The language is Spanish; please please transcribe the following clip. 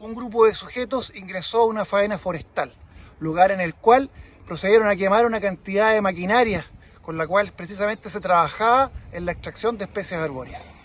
un grupo de sujetos ingresó a una faena forestal, lugar en el cual procedieron a quemar una cantidad de maquinaria con la cual precisamente se trabajaba en la extracción de especies arbóreas.